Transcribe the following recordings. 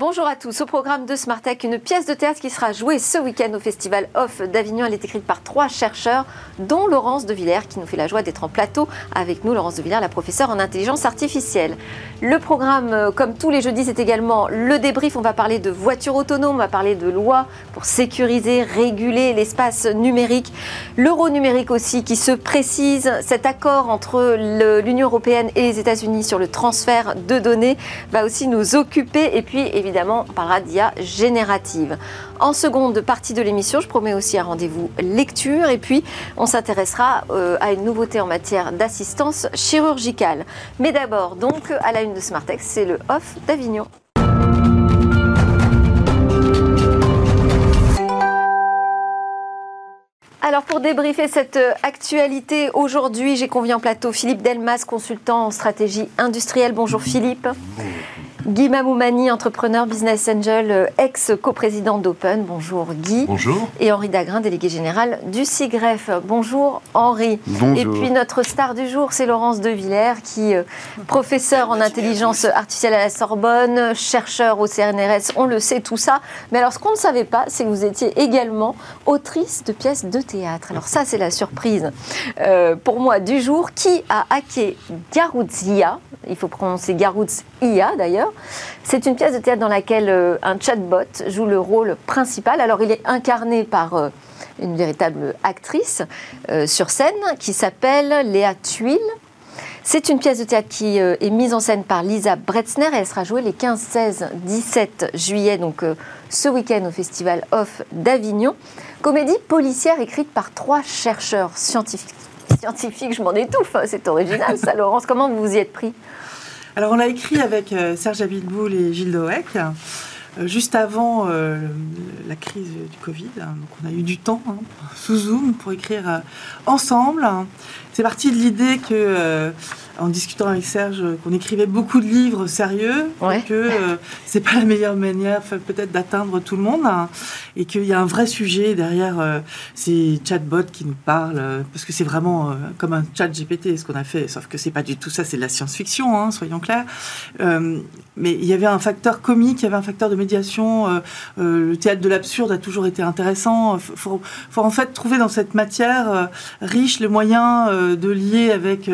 Bonjour à tous. Au programme de Smart Tech, une pièce de théâtre qui sera jouée ce week-end au Festival Off d'Avignon. Elle est écrite par trois chercheurs, dont Laurence de Villers, qui nous fait la joie d'être en plateau avec nous. Laurence de Villers, la professeure en intelligence artificielle. Le programme, euh, comme tous les jeudis, c'est également le débrief. On va parler de voitures autonomes, on va parler de lois pour sécuriser, réguler l'espace numérique. L'euro numérique aussi qui se précise. Cet accord entre l'Union européenne et les États-Unis sur le transfert de données va aussi nous occuper. Et puis, évidemment, évidemment, on parlera d'IA générative. En seconde partie de l'émission, je promets aussi un rendez-vous lecture et puis on s'intéressera euh, à une nouveauté en matière d'assistance chirurgicale. Mais d'abord, donc, à la une de Smartex, c'est le off d'Avignon. Alors pour débriefer cette actualité, aujourd'hui j'ai convié en plateau Philippe Delmas, consultant en stratégie industrielle. Bonjour Philippe. Guy Mamoumani, entrepreneur business angel, euh, ex-coprésident d'Open. Bonjour Guy. Bonjour. Et Henri Dagrin, délégué général du CIGREF. Bonjour Henri. Bonjour. Et puis notre star du jour, c'est Laurence De Villers, qui, euh, professeur en intelligence artificielle à la Sorbonne, chercheur au CNRS, on le sait tout ça. Mais alors ce qu'on ne savait pas, c'est que vous étiez également autrice de pièces de théâtre. Alors ça, c'est la surprise euh, pour moi du jour. Qui a hacké Garouzia Il faut prononcer Garouz IA d'ailleurs c'est une pièce de théâtre dans laquelle euh, un chatbot joue le rôle principal. Alors il est incarné par euh, une véritable actrice euh, sur scène qui s'appelle Léa Tuile. C'est une pièce de théâtre qui est mise en scène par Lisa Bretzner et elle sera jouée les 15, 16, 17 juillet, donc ce week-end au Festival Off d'Avignon. Comédie policière écrite par trois chercheurs scientifiques. Scientifiques, je m'en étouffe, hein, c'est original ça, Laurence. Comment vous vous y êtes pris? Alors on l'a écrit avec euh, Serge Abitboul et Gilles Dohec, euh, juste avant euh, la crise du Covid. Donc on a eu du temps hein, sous Zoom pour écrire ensemble. C'est parti de l'idée que en discutant avec Serge qu'on écrivait beaucoup de livres sérieux, que euh, c'est pas la meilleure manière peut-être d'atteindre tout le monde, hein, et qu'il y a un vrai sujet derrière euh, ces chatbots qui nous parlent, euh, parce que c'est vraiment comme un chat GPT ce qu'on a fait, sauf que c'est pas du tout ça, c'est de la science-fiction, hein, soyons clairs. mais il y avait un facteur comique, il y avait un facteur de médiation. le théâtre de l'absurde a toujours été intéressant. Il faut, faut, en fait trouver dans cette matière riche le moyen de lier avec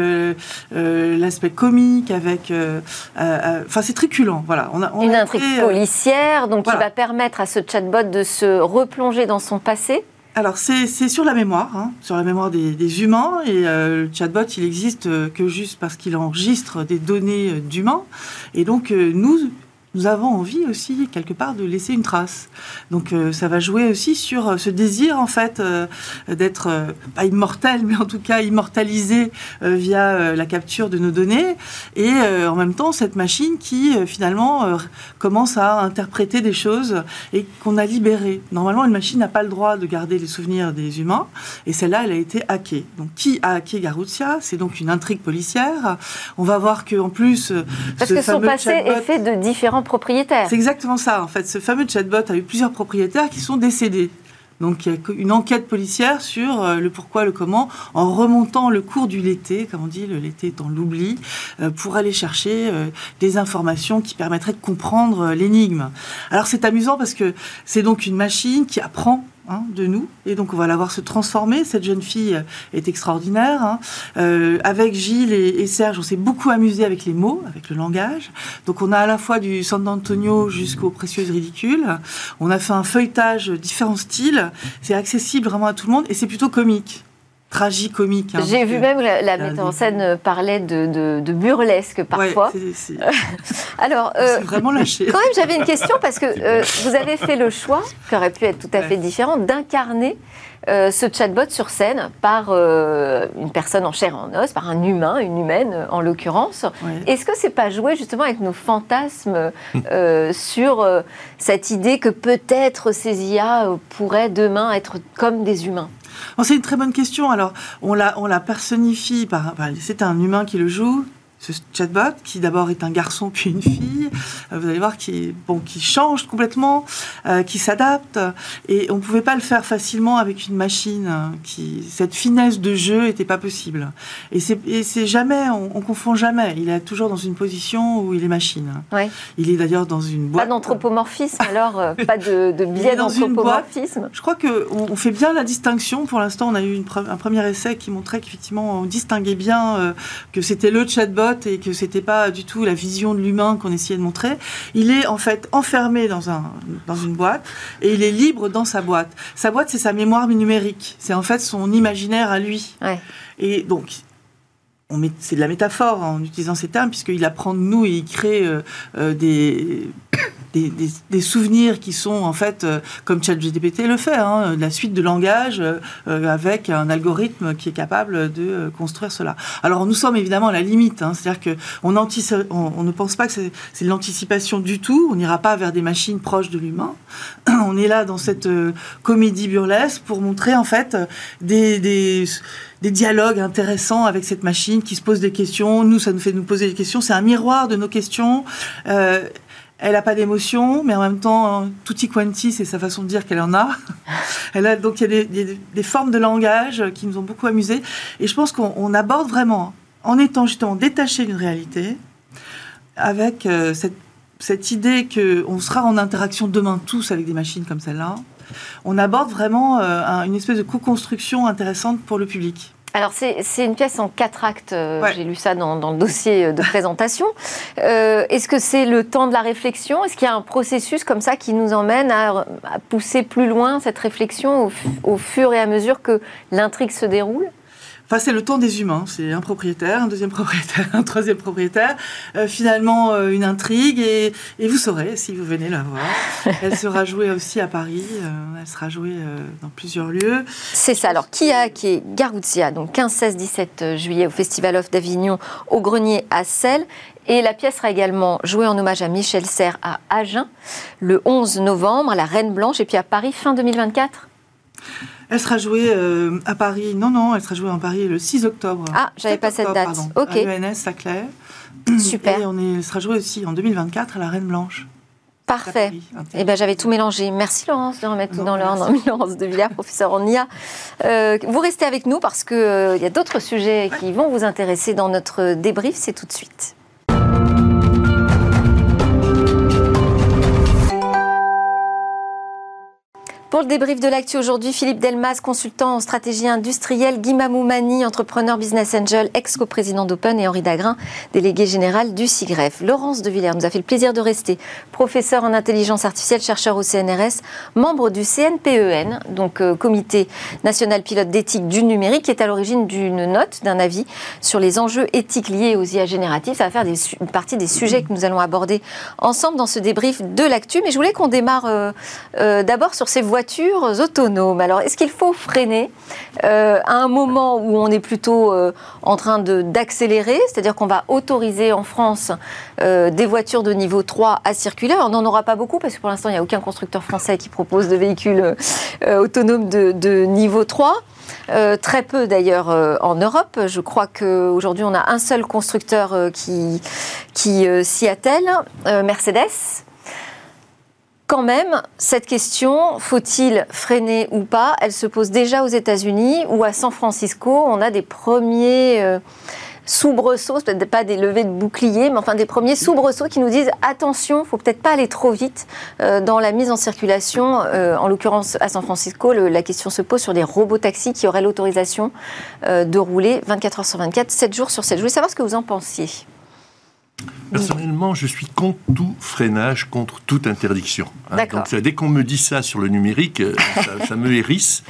euh, l'aspect comique, avec. Euh, euh, enfin, c'est triculant. Voilà. On a, Une intrigue policière, donc qui va permettre à ce chatbot de se replonger dans son passé. Alors c'est sur la mémoire, hein, sur la mémoire des, humains et le chatbot il existe que juste parce qu'il enregistre des données d'humains et donc nous nous avons envie aussi quelque part de laisser une trace. Donc euh, ça va jouer aussi sur euh, ce désir en fait euh, d'être pas immortel mais en tout cas immortalisé via la capture de nos données et en même temps cette machine qui finalement commence à interpréter des choses et qu'on a libéré. Normalement une machine n'a pas le droit de garder les souvenirs des humains et celle-là elle a été hackée. Donc qui a hacké Garutia? C'est donc une intrigue policière. On va voir que en plus parce que son passé est fait de différents C'est exactement ça. En fait, ce fameux chatbot a eu plusieurs propriétaires qui sont décédés. Donc il y a une enquête policière sur euh, le pourquoi, le comment, en remontant le cours du l'été, comme on dit, le l'été étant l'oubli, euh, pour aller chercher euh, des informations qui permettraient de comprendre l'énigme. Alors c'est amusant parce que c'est donc une machine qui apprend Hein, de nous. Et donc, on va la voir se transformer. Cette jeune fille est extraordinaire. Hein. Euh, avec Gilles et, Serge, on s'est beaucoup amusé avec les mots, avec le langage. Donc, on a à la fois du San Antonio jusqu'aux précieuses ridicules. On a fait un feuilletage différents styles. C'est accessible vraiment à tout le monde et c'est plutôt comique tragicomique. Hein, J'ai vu même la, la metteur en scène parlait de, de, burlesque parfois. Alors, euh, vraiment lâché. Quand même, j'avais une question parce que euh, vous avez fait le choix, qui aurait pu être tout à fait différent, d'incarner euh, ce chatbot sur scène par une personne en chair et en os, par un humain, une humaine en l'occurrence. Est-ce que c'est pas jouer justement avec nos fantasmes sur cette idée que peut-être ces IA pourraient demain être comme des humains? C'est une très bonne question. Alors, on la, on personnifie par. c'est un humain qui le joue. Ce chatbot, qui d'abord est un garçon puis une fille, euh, vous allez voir, qui, bon, qui change complètement, euh, qui s'adapte. Et on ne pouvait pas le faire facilement avec une machine. Qui, cette finesse de jeu n'était pas possible. Et c'est jamais, on, on, confond jamais. Il est toujours dans une position où il est machine. Ouais. Il est d'ailleurs dans une boîte. Pas d'anthropomorphisme, alors euh, pas de, de biais d'anthropomorphisme. Je crois qu'on on fait bien la distinction. Pour l'instant, on a eu une, un premier essai qui montrait qu'effectivement, on distinguait bien que c'était le chatbot et que c'était pas du tout la vision de l'humain qu'on essayait de montrer. Il est en fait enfermé dans, un, dans une boîte et il est libre dans sa boîte. Sa boîte, c'est sa mémoire numérique. C'est en fait son imaginaire à lui. Et donc, c'est de la métaphore en utilisant ces termes, puisqu'il apprend de nous et il crée euh, euh, des, des, souvenirs qui sont en fait, euh, comme ChatGPT le fait, hein, la suite de langage avec un algorithme qui est capable de construire cela. Alors nous sommes évidemment à la limite, hein, c'est-à-dire qu'on on, on, ne pense pas que c'est l'anticipation du tout, on n'ira pas vers des machines proches de l'humain. On est là dans cette comédie burlesque pour montrer en fait des des dialogues intéressants avec cette machine qui se pose des questions. Nous, ça nous fait nous poser des questions. C'est un miroir de nos questions. Euh, elle n'a pas d'émotion, mais en même temps, tutti quanti, c'est sa façon de dire qu'elle en a. Elle a donc il y a des, des, formes de langage qui nous ont beaucoup amusés. Et je pense qu'on aborde vraiment, en étant justement détaché d'une réalité, avec euh, cette, cette idée qu'on sera en interaction demain tous avec des machines comme celle-là, on aborde vraiment euh, une espèce de co-construction intéressante pour le public. Alors, c'est une pièce en quatre actes. Euh, j'ai lu ça dans, le dossier de présentation. Euh, est-ce que c'est le temps de la réflexion? Est-ce qu'il y a un processus comme ça qui nous emmène à, pousser plus loin cette réflexion au, fur et à mesure que l'intrigue se déroule? Enfin, c'est le temps des humains. C'est un propriétaire, un deuxième propriétaire, un troisième propriétaire. Euh, finalement, euh, une intrigue. Et, et, vous saurez si vous venez la voir. Elle sera jouée aussi à Paris. Euh, elle sera jouée dans plusieurs lieux. C'est ça. Alors, qui a qui est Garouzia, donc 15, 16, 17 juillet au Festival of d'Avignon, au Grenier à Celles. Et la pièce sera également jouée en hommage à Michel Serres à Agen le 11 novembre, à la Reine Blanche, et puis à Paris fin 2024 elle sera jouée euh, à Paris. Non, non, elle sera jouée en Paris le 6 octobre. Ah, j'avais pas cette date. ok. À l'ENS Saclay. Super. Et on est, elle sera jouée aussi en 2024 à la Reine Blanche. Parfait. Eh ben, j'avais tout mélangé. Merci Laurence de remettre tout dans l'ordre. Laurence de Villers, professeur en IA. Euh, vous restez avec nous parce qu'il euh, y a d'autres sujets qui vont vous intéresser dans notre débrief. C'est tout de suite. Pour le débrief de l'actu aujourd'hui, Philippe Delmas, consultant en stratégie industrielle, Guy Mamoumani, entrepreneur business angel, ex-coprésident d'Open et Henri Dagrin, délégué général du CIGREF. Laurence de Villers nous a fait le plaisir de rester professeur en intelligence artificielle, chercheur au CNRS, membre du CNPEN, e donc euh, Comité national pilote d'éthique du numérique, qui est à l'origine d'une note, d'un avis sur les enjeux éthiques liés aux IA génératives. Ça va faire une partie des sujets que nous allons aborder ensemble dans ce débrief de l'actu. Mais je voulais qu'on démarre euh, euh, d'abord sur ces voies voitures autonomes. Alors, est-ce qu'il faut freiner euh, à un moment où on est plutôt euh, en train d'accélérer, c'est-à-dire qu'on va autoriser en France euh, des voitures de niveau 3 à circuler? On n'en aura pas beaucoup parce que pour l'instant, il n'y a aucun constructeur français qui propose de véhicules autonomes de, niveau 3. très peu d'ailleurs en Europe. Je crois qu'aujourd'hui on a un seul constructeur qui, qui s'y attelle, Mercedes. Quand même, cette question, faut-il freiner ou pas, elle se pose déjà aux États-Unis ou à San Francisco. On a des premiers euh, soubresauts, peut-être pas des levées de boucliers, mais enfin des premiers soubresauts qui nous disent attention, faut peut-être pas aller trop vite euh, dans la mise en circulation. Euh, en l'occurrence, à San Francisco, la question se pose sur des robots taxis qui auraient l'autorisation de rouler 24 heures sur 24, 7 jours sur 7. Je voulais savoir ce que vous en pensiez. Personnellement, je suis contre tout freinage, contre toute interdiction. Hein. Donc, dès qu'on me dit ça sur le numérique, euh, ça, me hérisse.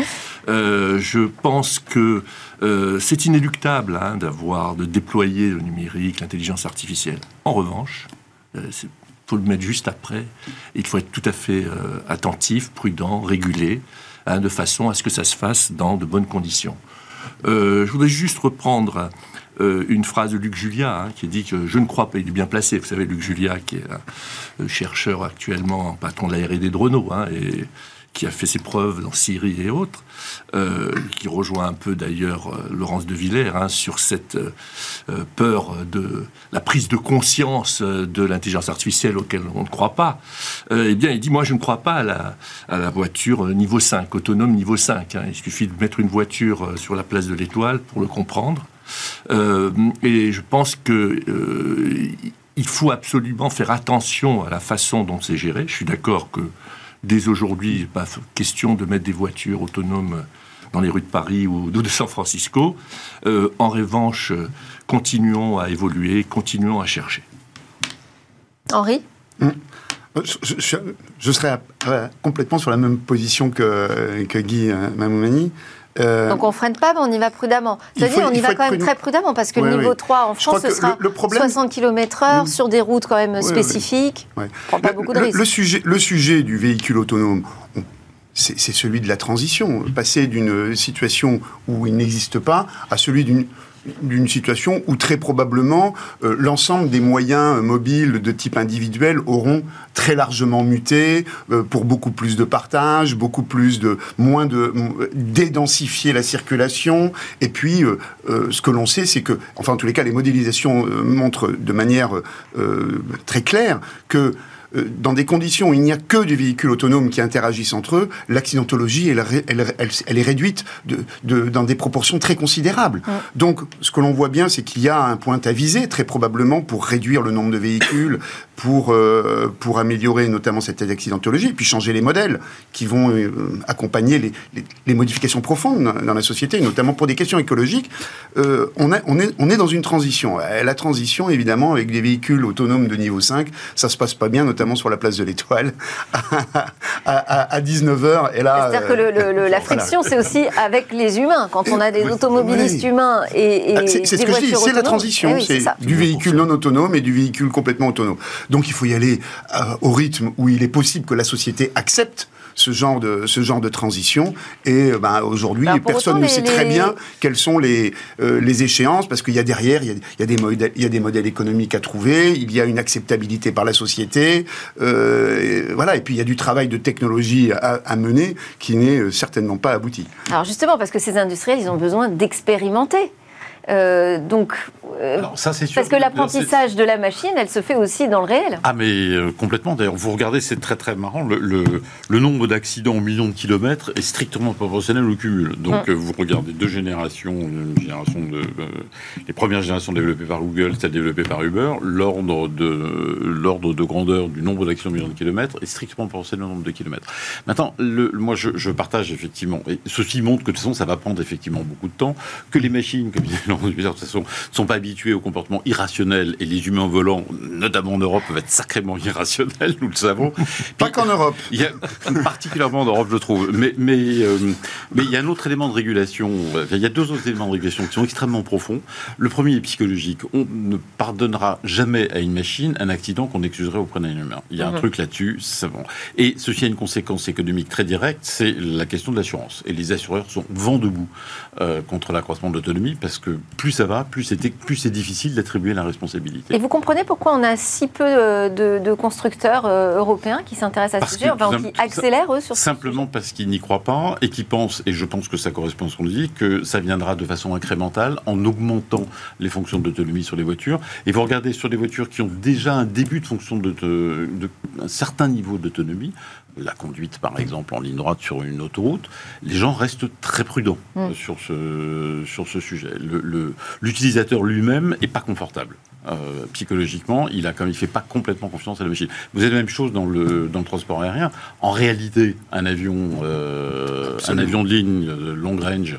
Euh, je pense que euh, c'est inéluctable hein, d'avoir, de déployer le numérique, l'intelligence artificielle. En revanche, il faut le mettre juste après. Il faut être tout à fait attentif, prudent, régulé, hein, de façon à ce que ça se fasse dans de bonnes conditions. Je voudrais juste reprendre euh, une phrase de Luc Julia hein, qui dit que je ne crois pas, il est bien placé, vous savez, Luc Julia qui est un chercheur actuellement, patron de la R&D de Renault, hein, et qui a fait ses preuves dans Syrie et autres, euh, qui rejoint un peu d'ailleurs euh, Laurence de Villers hein, sur cette euh, peur de la prise de conscience de l'intelligence artificielle auquel on ne croit pas. eh bien, il dit moi je ne crois pas à la, voiture niveau 5, autonome niveau 5. Hein. Il suffit de mettre une voiture sur la place de l'Étoile pour le comprendre. et je pense que il faut absolument faire attention à la façon dont c'est géré. Je suis d'accord que dès aujourd'hui, il pas question de mettre des voitures autonomes dans les rues de Paris ou de San Francisco. Euh, en revanche, continuons à évoluer, continuons à chercher. Henri? Hum. je, serais complètement sur la même position que, que Guy euh, Mamoumani. Euh, Donc on ne freine pas, mais on y va prudemment. C'est-à-dire on y va quand même très prudemment, parce que le niveau 3 en France, ce sera 60 km/h mm. sur des routes quand même spécifiques. On prend pas beaucoup de risques. Le sujet, le sujet du véhicule autonome, c'est celui de la transition. Passer d'une situation où il n'existe pas à celui d'une d'une situation où très probablement euh, l'ensemble des moyens mobiles de type individuel auront très largement muté euh, pour beaucoup plus de partage, beaucoup plus de moins de dédensifier la circulation. Et puis, euh, ce que l'on sait, c'est que, enfin, en tous les cas, les modélisations montrent de manière très claire que euh, dans des conditions où il n'y a que des véhicules autonomes qui interagissent entre eux, l'accidentologie, elle, est réduite dans des proportions très considérables. Donc, ce que l'on voit bien, c'est qu'il y a un point à viser, très probablement, pour réduire le nombre de véhicules, pour, euh, pour améliorer notamment cette accidentologie, et puis changer les modèles qui vont euh, accompagner les, modifications profondes dans, la société, notamment pour des questions écologiques. on, on, est, on est dans une transition. La transition, évidemment, avec des véhicules autonomes de niveau 5, ça se passe pas bien, notamment sur la place de l'Étoile à, 19h. Et là, C'est-à-dire que le, la friction, c'est aussi avec les humains. Quand on a des automobilistes humains et, ah, c'est, ce que je dis, c'est la transition. Eh c'est, du véhicule non autonome et du véhicule complètement autonome. Donc il faut y aller euh, au rythme où il est possible que la société accepte ce genre de, ce genre de transition. Et ben, aujourd'hui, personne ne sait très bien quelles sont les, euh, les échéances, parce qu'il y a derrière, il y a, il y a, des modèles, il y a des modèles économiques à trouver, il y a une acceptabilité par la société, euh, voilà, et puis il y a du travail de technologie à, à mener qui n'est certainement pas abouti. Alors justement, parce que ces industriels, ils ont besoin d'expérimenter. Euh, donc, euh, ça, sûr. parce que l'apprentissage de la machine, elle se fait aussi dans le réel. Ah, mais euh, complètement. D'ailleurs, vous regardez, c'est très très marrant. Le, le, nombre d'accidents en millions de kilomètres est strictement proportionnel au cumul. Donc, mm. vous regardez deux générations, une génération de, les premières générations développées par Google, celles développées par Uber, l'ordre de l'ordre de grandeur du nombre d'accidents en millions de kilomètres est strictement proportionnel au nombre de kilomètres. Maintenant, le, moi, je, je, partage effectivement. Et ceci montre que de toute façon, ça va prendre effectivement beaucoup de temps, que les machines, comme de toute façon, ne sont pas habitués au comportement irrationnel et les humains volants, notamment en Europe, peuvent être sacrément irrationnels, nous le savons. Pas qu'en Europe. Il y a, particulièrement en Europe, je trouve. Mais, mais, euh, mais il y a un autre élément de régulation, il y a deux autres éléments de régulation qui sont extrêmement profonds. Le premier est psychologique. On ne pardonnera jamais à une machine un accident qu'on excuserait auprès d'un humain. Il y a un mhm. truc là-dessus, c'est bon. Et ceci a une conséquence économique très directe, c'est la question de l'assurance. Et les assureurs sont vent debout euh, contre l'accroissement de l'autonomie parce que plus ça va, plus c'est plus difficile d'attribuer la responsabilité. Et vous comprenez pourquoi on a si peu euh, de, constructeurs euh, européens qui s'intéressent à ce sujet, enfin, qui accélèrent eux sur Simplement parce qu'ils n'y croient pas et qui pensent, et je pense que ça correspond à ce qu'on dit, que ça viendra de façon incrémentale en augmentant les fonctions d'autonomie sur les voitures. Et vous regardez sur des voitures qui ont déjà un début de fonction de, de un certain niveau d'autonomie, la conduite, par exemple, en ligne droite sur une autoroute, les gens restent très prudents mm. sur, ce, sur ce sujet. L'utilisateur le, lui-même n'est pas confortable. Euh, psychologiquement, il a comme il fait pas complètement confiance à la machine. Vous avez la même chose dans le, dans le transport aérien. En réalité, un avion, euh, un avion de ligne de long range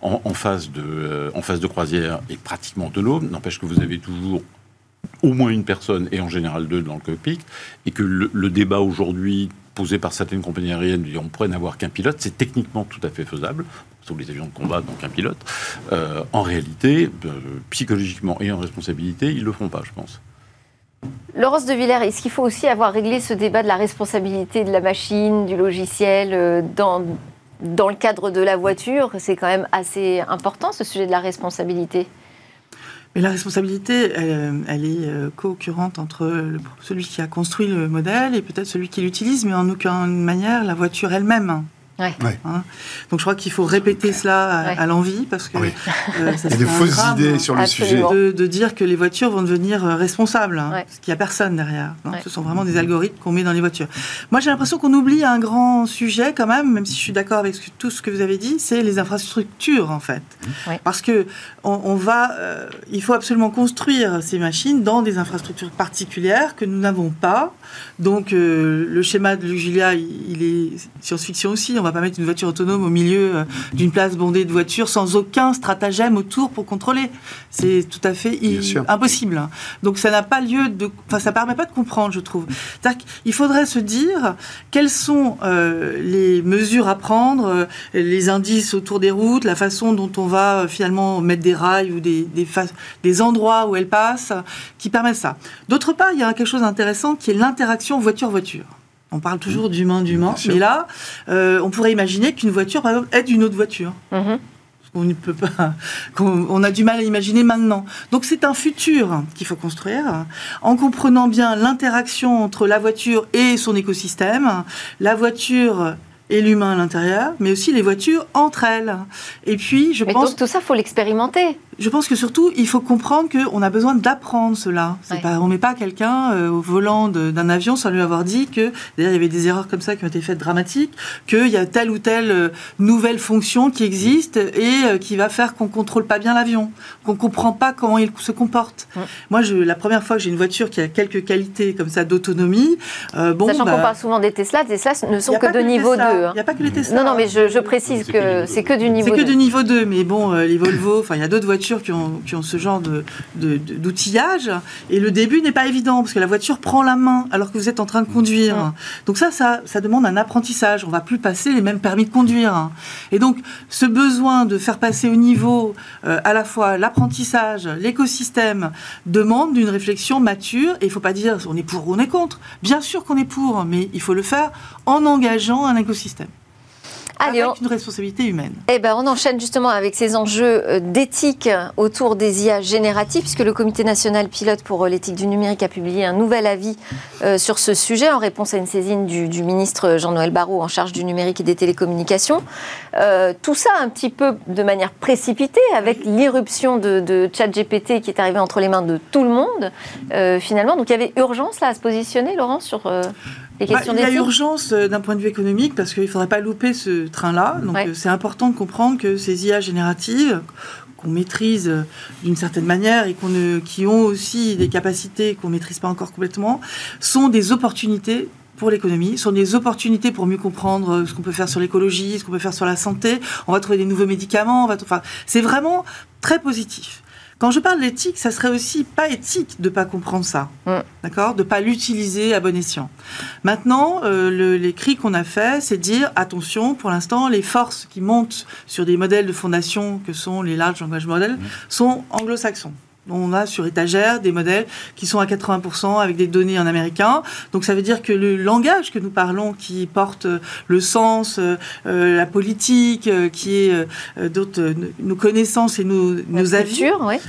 en, phase de, euh, en phase de croisière est pratiquement autonome. N'empêche que vous avez toujours au moins une personne et en général deux dans le cockpit, et que le débat aujourd'hui posé par certaines compagnies aériennes, on pourrait n'avoir qu'un pilote, c'est techniquement tout à fait faisable, sauf les avions de combat, donc un pilote. Euh, en réalité, euh, psychologiquement et en responsabilité, ils ne le feront pas, je pense. Laurence de Villers, est-ce qu'il faut aussi avoir réglé ce débat de la responsabilité de la machine, du logiciel, euh, dans, dans le cadre de la voiture? C'est quand même assez important, ce sujet de la responsabilité. Mais la responsabilité, elle, elle est euh, co-occurrente entre celui qui a construit le modèle et peut-être celui qui l'utilise, mais en aucune manière la voiture elle-même. Ouais. Ouais. Hein. Donc je crois qu'il faut répéter cela à, Ouais. à l'envie parce que Oui. euh, ça Il y a des fausses idées hein, sur le Absolument. sujet. de, de dire que les voitures vont devenir euh, responsables, hein, Ouais. parce qu'il n'y a personne derrière. hein. Ouais. Ce sont vraiment des algorithmes qu'on met dans les voitures. Moi, j'ai l'impression qu'on oublie un grand sujet quand même, même si je suis d'accord avec ce que- tout ce que vous avez dit, c'est les infrastructures en fait. Ouais. Parce que on, on va, euh, il faut absolument construire ces machines dans des infrastructures particulières que nous n'avons pas. Donc euh, le schéma de Julia, il, il est science-fiction aussi. On va pas mettre une voiture autonome au milieu euh, d'une place bondée de voitures sans aucun stratagème autour pour contrôler. C'est tout à fait impossible. Donc ça n'a pas lieu de, enfin ça permet pas de comprendre, je trouve. Qu'il faudrait se dire quelles sont euh, les mesures à prendre, euh, les indices autour des routes, la façon dont on va euh, finalement mettre des rails ou des, des, des endroits où elles passent, qui permettent ça. D'autre part, il y a quelque chose d'intéressant qui est l'interaction voiture-voiture. On parle toujours d'humain, d'humain, mais là, euh, on pourrait imaginer qu'une voiture, par exemple, aide une autre voiture. Mhm. On ne peut pas, qu'on on a du mal à imaginer maintenant. Donc c'est un futur qu'il faut construire en comprenant bien l'interaction entre la voiture et son écosystème, la voiture et l'humain à l'intérieur, mais aussi les voitures entre elles. Et puis, je Mais pense donc tout ça, faut l'expérimenter. Je pense que surtout, il faut comprendre qu'on a besoin d'apprendre cela. C'est Ouais. Pas, on met pas quelqu'un euh, au volant d'un avion sans lui avoir dit que, d'ailleurs, il y avait des erreurs comme ça qui ont été faites dramatiques, qu'il y a telle ou telle euh, nouvelle fonction qui existe et euh, qui va faire qu'on contrôle pas bien l'avion, qu'on comprend pas comment il se comporte. Ouais. Moi, je, la première fois que j'ai une voiture qui a quelques qualités comme ça d'autonomie, euh, bon, Sachant bah, qu'on parle souvent des Tesla, les Tesla ne sont que de niveau 2. Tesla. hein. Il n'y a pas que les Tesla. Non, non, mais je, je précise que c'est que du niveau C'est que 2. du niveau 2, mais bon, euh, les Volvo, enfin, il y a d'autres voitures qui ont, qui ont ce genre de, de- de- d'outillage. Et le début n'est pas évident, parce que la voiture prend la main alors que vous êtes en train de conduire. Mm. Donc ça, ça, ça demande un apprentissage. On va plus passer les mêmes permis de conduire. Et donc, ce besoin de faire passer au niveau euh, à la fois l'apprentissage, l'écosystème, demande d'une réflexion mature. Et il faut pas dire on est pour ou on est contre. Bien sûr qu'on est pour, mais il faut le faire en engageant un écosystème. Allez, on, avec une responsabilité humaine. eh ben, on enchaîne justement avec ces enjeux euh, d'éthique autour des IA génératives, puisque le Comité national pilote pour euh, l'éthique du numérique a publié un nouvel avis euh, sur ce sujet en réponse à une saisine du, du ministre Jean-Noël Barrot en charge du numérique et des télécommunications. Euh, tout ça un petit peu de manière précipitée, avec l'irruption de, de ChatGPT qui est arrivé entre les mains de tout le monde, euh, finalement. Donc il y avait urgence là à se positionner, Laurent, sur Bah, il y a urgence euh, d'un point de vue économique parce qu'il ne faudrait pas louper ce train-là. Donc Ouais. euh, c'est important de comprendre que ces IA génératives qu'on maîtrise euh, d'une certaine manière et qu'on ne- qui ont aussi des capacités qu'on ne maîtrise pas encore complètement, sont des opportunités pour l'économie, sont des opportunités pour mieux comprendre ce qu'on peut faire sur l'écologie, ce qu'on peut faire sur la santé. On va trouver des nouveaux médicaments. On va enfin, c'est vraiment très positif. Quand je parle d'éthique, ça serait aussi pas éthique de pas comprendre ça, Mm. d'accord, de pas l'utiliser à bon escient. Maintenant, euh, le- les cris qu'on a fait, c'est dire attention, pour l'instant, les forces qui montent sur des modèles de fondation que sont les large language models sont anglo-saxons. On a sur étagère des modèles qui sont à 80% avec des données en américain. Donc ça veut dire que le langage que nous parlons, qui porte euh, le sens, euh, euh, la politique, euh, qui est euh, d'autres, nos connaissances et nos, nos avis,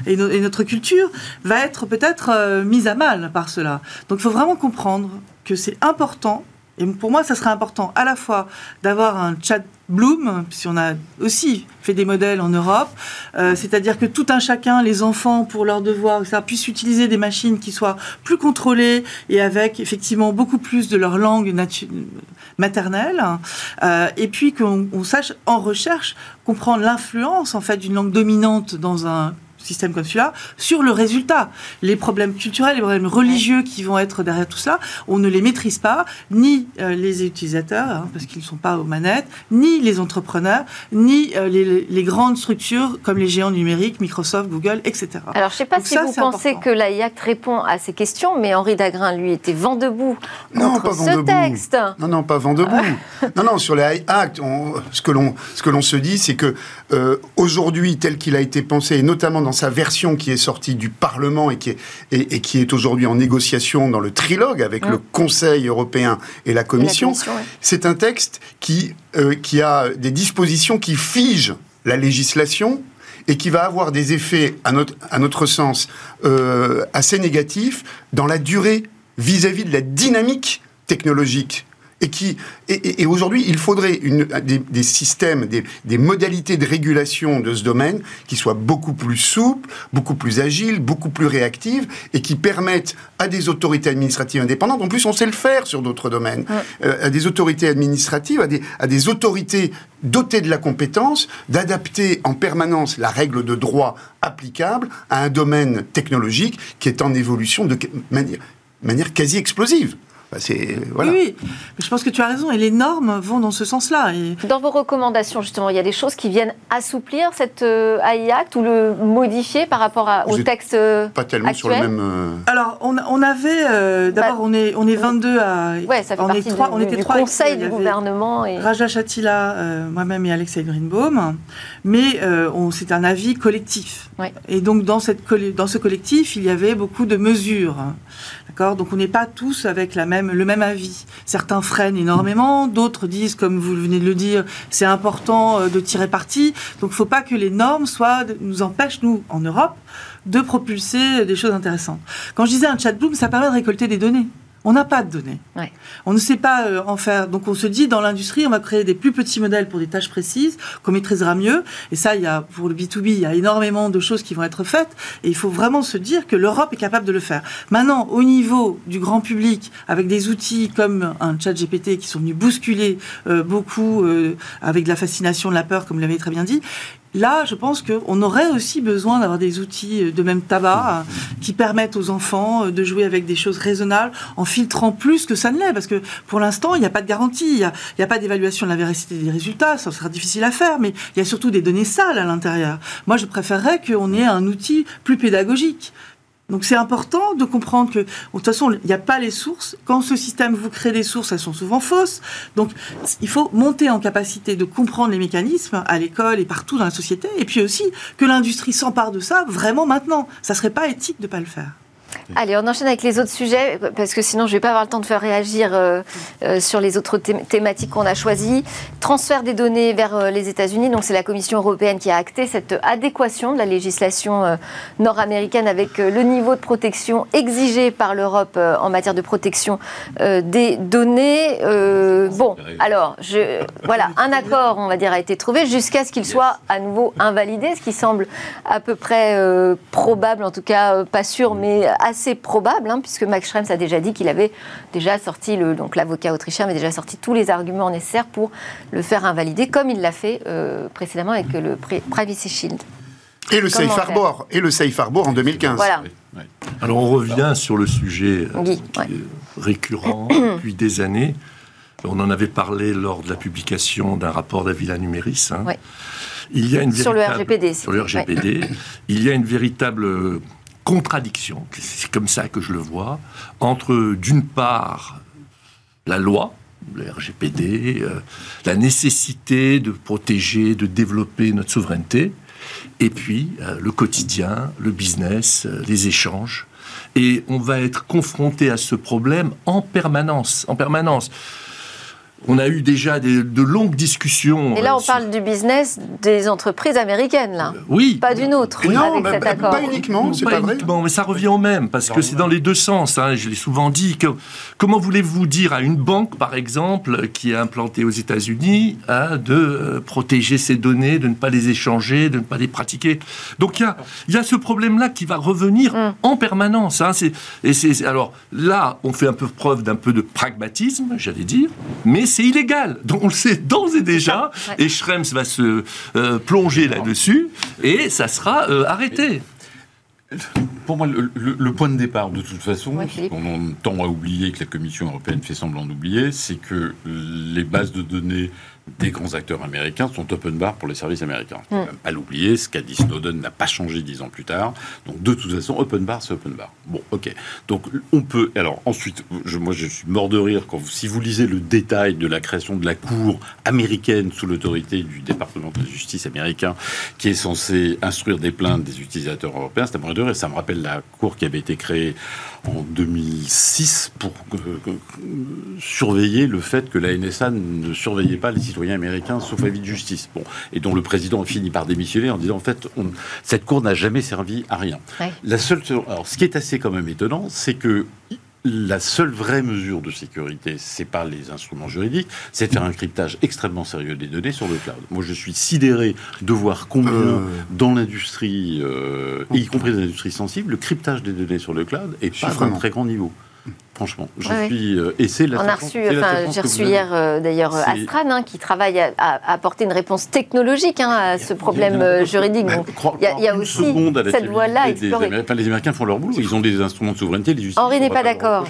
et, no- et notre culture va être peut-être mise à mal par cela. Donc il faut vraiment comprendre que c'est important, et pour moi ça serait important à la fois d'avoir un chat Bloom, si on a aussi fait des modèles en Europe, euh, c'est-à-dire que tout un chacun, les enfants pour leurs devoirs, etc., puissent utiliser des machines qui soient plus contrôlées et avec effectivement beaucoup plus de leur langue maternelle, euh, et puis qu'on on sache en recherche comprendre l'influence en fait d'une langue dominante dans un système comme celui-là sur le résultat. Les problèmes culturels, les problèmes religieux qui vont être derrière tout cela, on ne les maîtrise pas, ni euh, les utilisateurs, hein, parce qu'ils ne sont pas aux manettes, ni les entrepreneurs, ni euh, les, les grandes structures comme les géants numériques, Microsoft, Google, etc. Alors, je ne sais pas Donc si ça, vous pensez important. que la IACT répond à ces questions, mais Henri Dagrin, lui, était vent debout Non, contre pas vent ce debout. texte. Non, non, pas vent debout. non, non, sur on- l'on ce que l'on se dit, c'est que euh, aujourd'hui, tel qu'il a été pensé, et notamment dans sa version qui est sortie du Parlement et qui est, et, et qui est aujourd'hui en négociation dans le trilogue avec Mm. le Conseil européen et la Commission, commission, ouais. c'est un texte qui, euh, qui a des dispositions qui figent la législation et qui va avoir des effets, à notre, à notre sens, euh, assez négatifs dans la durée vis-à-vis de la dynamique technologique et qui et, et aujourd'hui il faudrait une, des, des systèmes, des, des, modalités de régulation de ce domaine qui soient beaucoup plus souples, beaucoup plus agiles, beaucoup plus réactives et qui permettent à des autorités administratives indépendantes, en plus on sait le faire sur d'autres domaines, ouais. euh, à des autorités administratives, à des, à des autorités dotées de la compétence d'adapter en permanence la règle de droit applicable à un domaine technologique qui est en évolution de manière, manière quasi explosive. Voilà. Oui, oui, mais je pense que tu as raison. Et les normes vont dans ce sens-là. Et... Dans vos recommandations, justement, il y a des choses qui viennent assouplir cette euh, AI Act ou le modifier par rapport à, au texte euh, Pas tellement actuel. sur le même. Euh... Alors, on, on avait. Euh, D'abord, bah, on, est, on est 22 à. Ouais, ça fait on, partie est 3, du, on était du 3 conseil du gouvernement. Et... Raja Chatila, euh, moi-même et Alexei Greenbaum. Mais c'est un avis collectif. Ouais. Et donc, dans, cette, dans ce collectif, il y avait beaucoup de mesures. Donc, on n'est pas tous avec le même avis. Certains freinent énormément, d'autres disent, comme vous venez de le dire, c'est important euh, de tirer parti. Donc il ne faut pas que les normes soient, nous empêchent, nous, en Europe, de propulser des choses intéressantes. Quand je disais un chat bloom, ça permet de récolter des données. On n'a pas de données. Ouais. On ne sait pas euh, en faire. Donc on se dit dans l'industrie, on va créer des plus petits modèles pour des tâches précises qu'on maîtrisera mieux. Et ça, il y a pour le B2B, il y a énormément de choses qui vont être faites. Et il faut vraiment se dire que l'Europe est capable de le faire. Maintenant, au niveau du grand public, avec des outils comme un chat GPT qui sont venus bousculer euh, beaucoup euh, avec de la fascination, de la peur, comme vous l'avez très bien dit, Là, je pense qu'on aurait aussi besoin d'avoir des outils de même tabac qui permettent aux enfants de jouer avec des choses raisonnables en filtrant plus que ça ne l'est. Parce que pour l'instant, il n'y a pas de garantie, il n'y a, a, pas d'évaluation de la véracité des résultats, ça sera difficile à faire, mais il y a surtout des données sales à l'intérieur. Moi, je préférerais qu'on ait un outil plus pédagogique. Donc c'est important de comprendre que, de toute façon, il n'y a pas les sources. Quand ce système vous crée des sources, elles sont souvent fausses. Donc il faut monter en capacité de comprendre les mécanismes à l'école et partout dans la société. Et puis aussi que l'industrie s'empare de ça vraiment maintenant. Ça ne serait pas éthique de ne pas le faire. Allez, on enchaîne avec les autres sujets, parce que sinon je ne vais pas avoir le temps de faire réagir euh, euh, sur les autres thém thématiques qu'on a choisies. Transfert des données vers euh, les États-Unis, donc c'est la Commission européenne qui a acté cette adéquation de la législation nord-américaine avec le niveau de protection exigé par l'Europe en matière de protection des données. bon, alors, voilà, un accord, on va dire, a été trouvé jusqu'à ce qu'il soit à nouveau invalidé, ce qui semble à peu près probable, en tout cas pas sûr, mais assez probable, hein, puisque Max Schrems a déjà dit qu'il avait déjà sorti, le, donc l'avocat autrichien avait déjà sorti tous les arguments nécessaires pour le faire invalider, comme il l'a fait euh, précédemment avec le Privacy Shield. Et le Safe Harbor, et le Safe Harbor en 2015. Voilà. Alors on revient sur le sujet Guy, ouais. récurrent depuis des années. On en avait parlé lors de la publication d'un rapport d'Avila Numéris. Hein. Ouais. Il y a une sur le RGPD. Sur le RGPD, ouais. il y a une véritable contradiction, c'est comme ça que je le vois, entre d'une part la loi, le RGPD, euh, la nécessité de protéger, de développer notre souveraineté, et puis euh, le quotidien, le business, euh, les échanges. Et on va être confronté à ce problème en permanence, en permanence. On a eu déjà des, de longues discussions. Et là, on sur... parle du business des entreprises américaines, là. Euh, oui. Pas d'une autre. Non, avec bah, cet accord. pas uniquement, c'est pas, pas vrai. uniquement, mais ça revient au même, parce que c'est dans les deux sens. Hein, je l'ai souvent dit. Que, comment voulez-vous dire à une banque, par exemple, qui est implantée aux États-Unis, hein, de euh, protéger ses données, de ne pas les échanger, de ne pas les pratiquer? Donc il y a, y a, ce problème-là qui va revenir mm. en permanence. Hein, et c'est alors là, on fait un peu preuve d'un peu de pragmatisme, j'allais dire, mais c'est illégal. Donc on le sait d'ores et déjà, ouais. et Schrems va se euh, plonger là-dessus, et ça sera euh, arrêté. Pour moi, le, le, le, point de départ, de toute façon, Ouais, ce Philippe. qu'on tend à oublier, que la Commission européenne fait semblant d'oublier, c'est que les bases de données des grands acteurs américains sont open bar pour les services américains. Mm. faut même pas l'oublier, ce qu'a dit Snowden n'a pas changé dix ans plus tard. Donc de toute façon, open bar, c'est open bar. Bon, ok. Donc on peut... Alors ensuite, je, moi je suis mort de rire quand vous- si vous lisez le détail de la création de la Cour américaine sous l'autorité du département de justice américain, qui est censé instruire des plaintes des utilisateurs européens, c'est à mourir de rire. Ça me rappelle la Cour qui avait été créée en 2006 pour euh, euh, surveiller le fait que la NSA ne surveillait pas les citoyens américains, sauf avis de justice. Bon, et dont le président a fini par démissionner en disant en fait, on- cette cour n'a jamais servi à rien. Ouais. La seule, alors, ce qui est assez quand même étonnant, c'est que la seule vraie mesure de sécurité, c'est pas les instruments juridiques, c'est de faire un cryptage extrêmement sérieux des données sur le cloud. Moi, je suis sidéré de voir combien, Euh. dans l'industrie, euh, y compris dans l'industrie sensible, le cryptage des données sur le cloud est pas d'un très grand niveau. Franchement, je Ouais. suis euh, et c'est la On a reçu, enfin, j'ai reçu hier euh, d'ailleurs euh, Astran hein, qui travaille à, apporter une réponse technologique hein, à ce problème euh, juridique. Donc, il y a, il y a croire une aussi seconde à la cette voie-là des. Enfin, les Américains font leur boulot, ils ont des instruments de souveraineté. Les Henri n'est pas d'accord.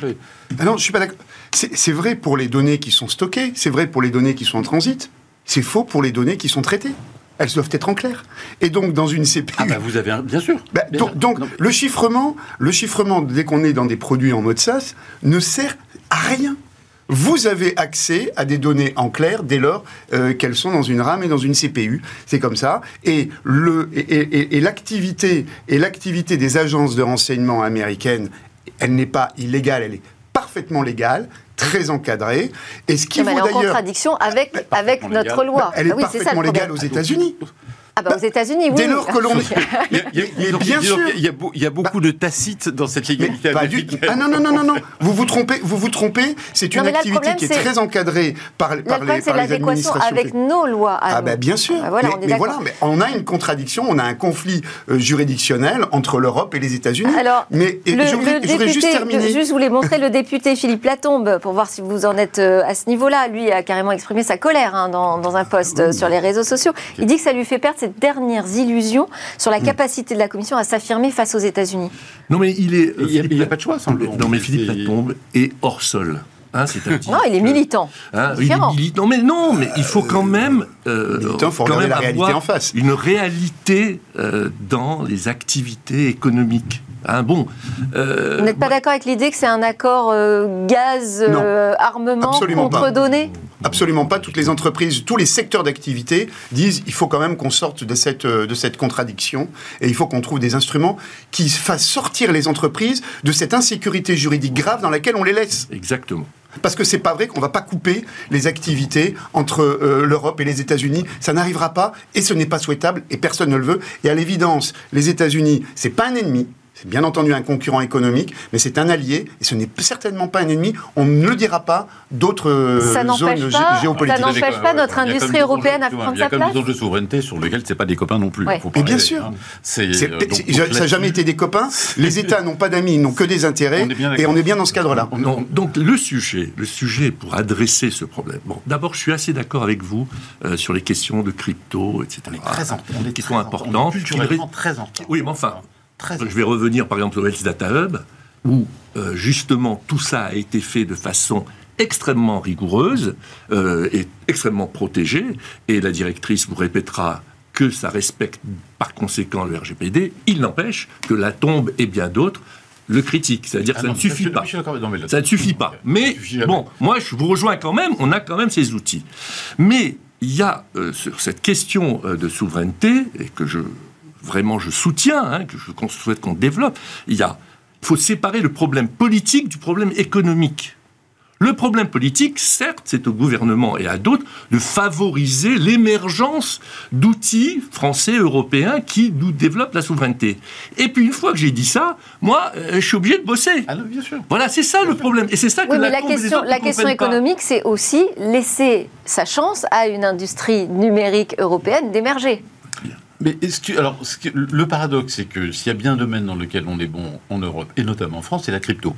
Ah non, je suis pas d'accord. C'est c'est vrai pour les données qui sont stockées, c'est vrai pour les données qui sont en transit, c'est faux pour les données qui sont traitées. Elles doivent être en clair. Et donc, dans une CPU... Ah bah vous avez un... bien sûr. Bah, Bien donc, le chiffrement, le chiffrement, dès qu'on est dans des produits en mode SaaS, ne sert à rien. Vous avez accès à des données en clair dès lors euh, qu'elles sont dans une RAM et dans une CPU. C'est comme ça. Et le et, et- et- et l'activité et l'activité des agences de renseignement américaines, elle n'est pas illégale, elle est parfaitement légale, très encadrée. Et ce qui mais vaut elle est en contradiction avec, avec notre loi. elle est Ah oui, ça, parfaitement problème. légale aux États-Unis. Ah bah, aux États-Unis, oui. Dès oui. lors que l'on bien sûr. y a, il y a beaucoup de tacite dans cette légalité pas du. Ah non, non, non, non, non. Vous vous trompez, vous vous trompez. C'est une activité problème, qui est, très encadrée par, par le les, problème, c'est par les l'adéquation administrations. avec nos lois. à Ah nous. bah bien sûr. Ah, voilà, mais on est mais voilà, mais on a une contradiction, on a un conflit euh, juridictionnel entre l'Europe et les États-Unis. Alors, mais et le, je voudrais, le je juste député, terminer. je juste voulais montrer le député Philippe Latombe pour voir si vous en êtes euh, à ce niveau-là. Lui a carrément exprimé sa colère hein, dans, dans un post euh, sur les réseaux sociaux. Il dit que ça lui fait perdre ses dernières illusions sur Hmm. la capacité de la Commission à s'affirmer face aux États-unis. Non, mais il est. Il y a- il y a pas de choix, simplement. Non, mais Philippe Latombe est hors sol. Hein, Non, il est militant. Hein, il est militant. Mais non, mais il faut quand même. euh, militant, faut quand même la réalité avoir en face. Une réalité euh, dans les activités économiques. Hein, bon. euh, Vous n'êtes pas d'accord avec l'idée que c'est un accord euh, gaz, euh, armement absolument contre pas. données Absolument pas. Toutes les entreprises, tous les secteurs d'activité disent il faut quand même qu'on sorte de cette, euh, de cette contradiction et il faut qu'on trouve des instruments qui fassent sortir les entreprises de cette insécurité juridique grave dans laquelle on les laisse. Exactement. Parce que c'est pas vrai qu'on va pas couper les activités entre euh, l'Europe et les États-Unis. Ça n'arrivera pas et ce n'est pas souhaitable et personne ne le veut. Et à l'évidence, les États-Unis, c'est pas un ennemi. C'est bien entendu un concurrent économique, mais c'est un allié et ce n'est certainement pas un ennemi. On ne le dira pas d'autres euh, zones pas- gé- géopolitiques. ça n'empêche pas notre Il y a quand même industrie des européenne à prendre Il y a sa quand même place. des enjeux de souveraineté sur lesquels c'est pas des copains non plus. Ouais. Faut Mais bien sûr. hein. Euh, donc- ça n'a jamais été des copains. Les États n'ont pas d'amis, ils n'ont que des intérêts. On et on est bien dans ce cadre-là. donc le sujet, le sujet pour adresser ce problème. Bon, d'abord, je suis assez d'accord avec vous euh, sur les questions de crypto, etc. On est très en on est qui très sont importantes. on est qui culturellement ré- très en. Oui, mais enfin, Très je vais revenir par exemple au Health Data Hub, où euh, justement tout ça a été fait de façon extrêmement rigoureuse euh, et extrêmement protégée, et la directrice vous répétera que ça respecte par conséquent le RGPD, il n'empêche que la tombe et bien d'autres le critiquent. C'est-à-dire que Ah ça non, ne suffit je- pas. je non, là- Ça ne suffit pas. Mais bon, moi, je vous rejoins quand même, on a quand même ces outils. Mais il y a euh, sur cette question de souveraineté, et que je vraiment je soutiens, hein, que je qu'on souhaite qu'on développe, il y a, il faut séparer le problème politique du problème économique. Le problème politique, certes, c'est au gouvernement et à d'autres de favoriser l'émergence d'outils français, européens qui nous développent la souveraineté. Et puis une fois que j'ai dit ça, moi, euh, je suis obligé de bosser. Ah non, bien sûr. Voilà, c'est ça le problème. Et c'est ça que Oui, mais la question, la économique, c'est aussi laisser sa chance à une industrie numérique européenne d'émerger. Mais est-ce que, alors, ce le paradoxe, c'est que s'il y a bien un domaine dans lequel on est bon en Europe, et notamment en France, c'est la crypto.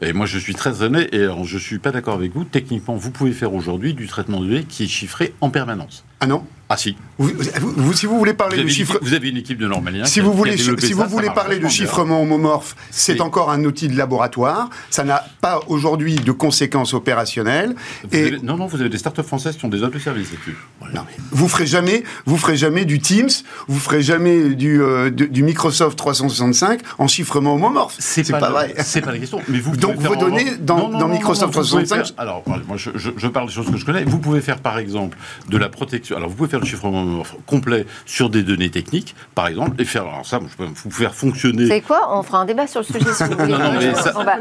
Et moi, je suis très honnête, et alors, je suis pas d'accord avec vous. Techniquement, vous pouvez faire aujourd'hui du traitement de données qui est chiffré en permanence. Ah non Ah si. vous, vous- vous- Si vous voulez Vous parler de équipe- vous avez une équipe de normaliens. Si vous voulez, si ça, vous ça voulez parler de chiffrement homomorphe, c'est encore un outil de laboratoire. Ça n'a pas aujourd'hui de conséquences opérationnelles. Vous Et avez- non, non, vous avez des startups françaises qui ont des autoservices là-dessus. non, mais vous ferez jamais, vous ferez jamais du Teams, vous ferez jamais du, euh, de- du Microsoft 365 en chiffrement homomorphe. C'est pas, le- vrai. C'est pas la question. Mais vous Donc, en- données dans- Non, non, dans non, Microsoft non, vous pouvez 365, faire- alors, moi, je, je- je parle des choses que je connais. Vous pouvez faire, par exemple, de la protection sur- alors vous pouvez faire le chiffrement complet sur des données techniques, par exemple, et faire alors ça, je peux vous faire fonctionner. Savez quoi? On fera un débat sur le sujet si vous voulez. Non, non, mais ça- va-.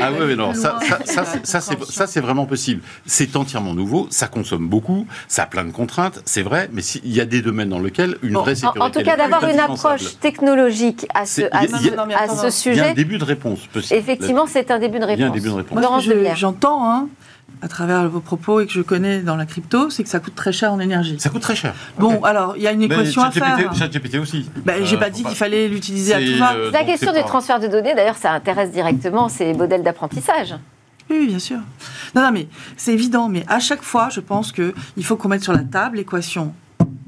Ah oui, mais non, ça, ça, ça, c'est- ça, c'est- c'est vraiment possible. C'est entièrement nouveau, ça consomme beaucoup, ça a plein de contraintes, c'est vrai, mais s'il y a des domaines dans lesquels une Bon, vraie En, sécurité... en tout cas, d'avoir une approche technologique à ce, C'est- à il y a- ce- il y a- Non, mais à attends, ce non. Il y a un sujet. début de réponse possible. Effectivement, c'est un début de Il y a un réponse. début de réponse. Je- j'entends, hein, à travers vos propos et que je connais dans la crypto, c'est que ça coûte très cher en énergie. Ça coûte très cher. Bon, alors, il y a une Mais équation à faire. ChatGPT aussi. Ben, J'ai Euh, pas dit qu'il fallait l'utiliser à tout va. euh, La question du pas- transfert de données, d'ailleurs, ça intéresse directement ces modèles d'apprentissage. Oui, oui, bien sûr. Non, non, mais c'est évident. Mais à chaque fois, je pense qu'il faut qu'on mette sur la table l'équation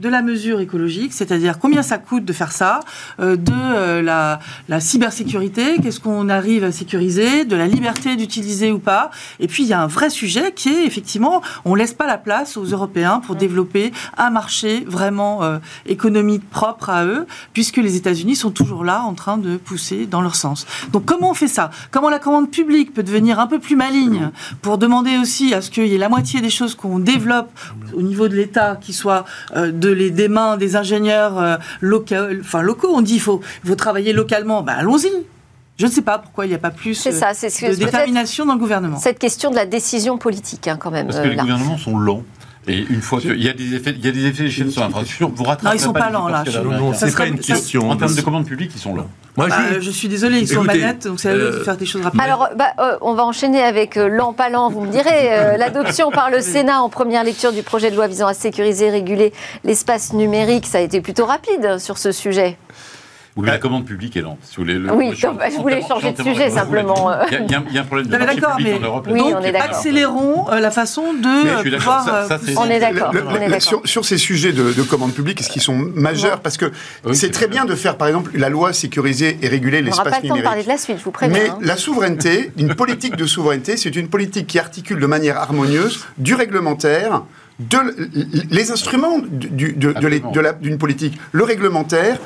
de la mesure écologique, c'est-à-dire combien ça coûte de faire ça, euh, de euh, la, la cybersécurité, qu'est-ce qu'on arrive à sécuriser, de la liberté d'utiliser ou pas. Et puis il y a un vrai sujet qui est effectivement, on laisse pas la place aux Européens pour développer un marché vraiment euh, économique propre à eux, puisque les États-Unis sont toujours là en train de pousser dans leur sens. Donc comment on fait ça? Comment la commande publique peut devenir un peu plus maligne pour demander aussi à ce qu'il y ait la moitié des choses qu'on développe au niveau de l'État qui soient de les, des mains des ingénieurs euh, locaux, enfin locaux. On dit il faut, faut travailler localement. Ben, allons-y. Je ne sais pas pourquoi il n'y a pas plus euh, ça, de détermination dans le gouvernement. cette question de la décision politique, hein, quand même. Parce euh, que les là. gouvernements sont lents. Et une fois qu'il y a des effets, il y a des effets d'échelle sur l'infrastructure, vous rattrapez Non, ils sont pas lents, là, Non, non, c'est pas une question. En termes de de- commandes publiques, ils sont lents. Moi, Bah, je- je suis désolée, ils sont Écoutez, manettes, donc c'est à eux de euh, faire des choses rapidement. Alors, bah, euh, on va enchaîner avec euh, l'an pas l'an, vous me direz. Euh, L'adoption par le Sénat en première lecture du projet de loi visant à sécuriser et réguler l'espace numérique, ça a été plutôt rapide euh, sur ce sujet. Oui, mais la commande publique est lente. Si vous voulez, le- Oui, je donc, voulais changer de sujet, simplement, euh. Il y a- il y, a- un problème de Non, mais marché d'accord, public mais- en Europe. Oui, d'accord. accélérons euh, la façon de Mais je euh, suis d'accord, pouvoir. ça- euh, On est d'accord, sur, sur ces sujets de, de commande publique, est-ce qu'ils sont majeurs? Parce que Oui, c'est très bien de faire, par exemple, la loi sécuriser et réguler On n'aura pas l'espace le temps de parler numérique. de la suite, je vous préviens. Mais hein. la souveraineté, une politique de souveraineté, c'est une politique qui articule de manière harmonieuse du réglementaire, de les instruments du- de- d'une politique, le réglementaire,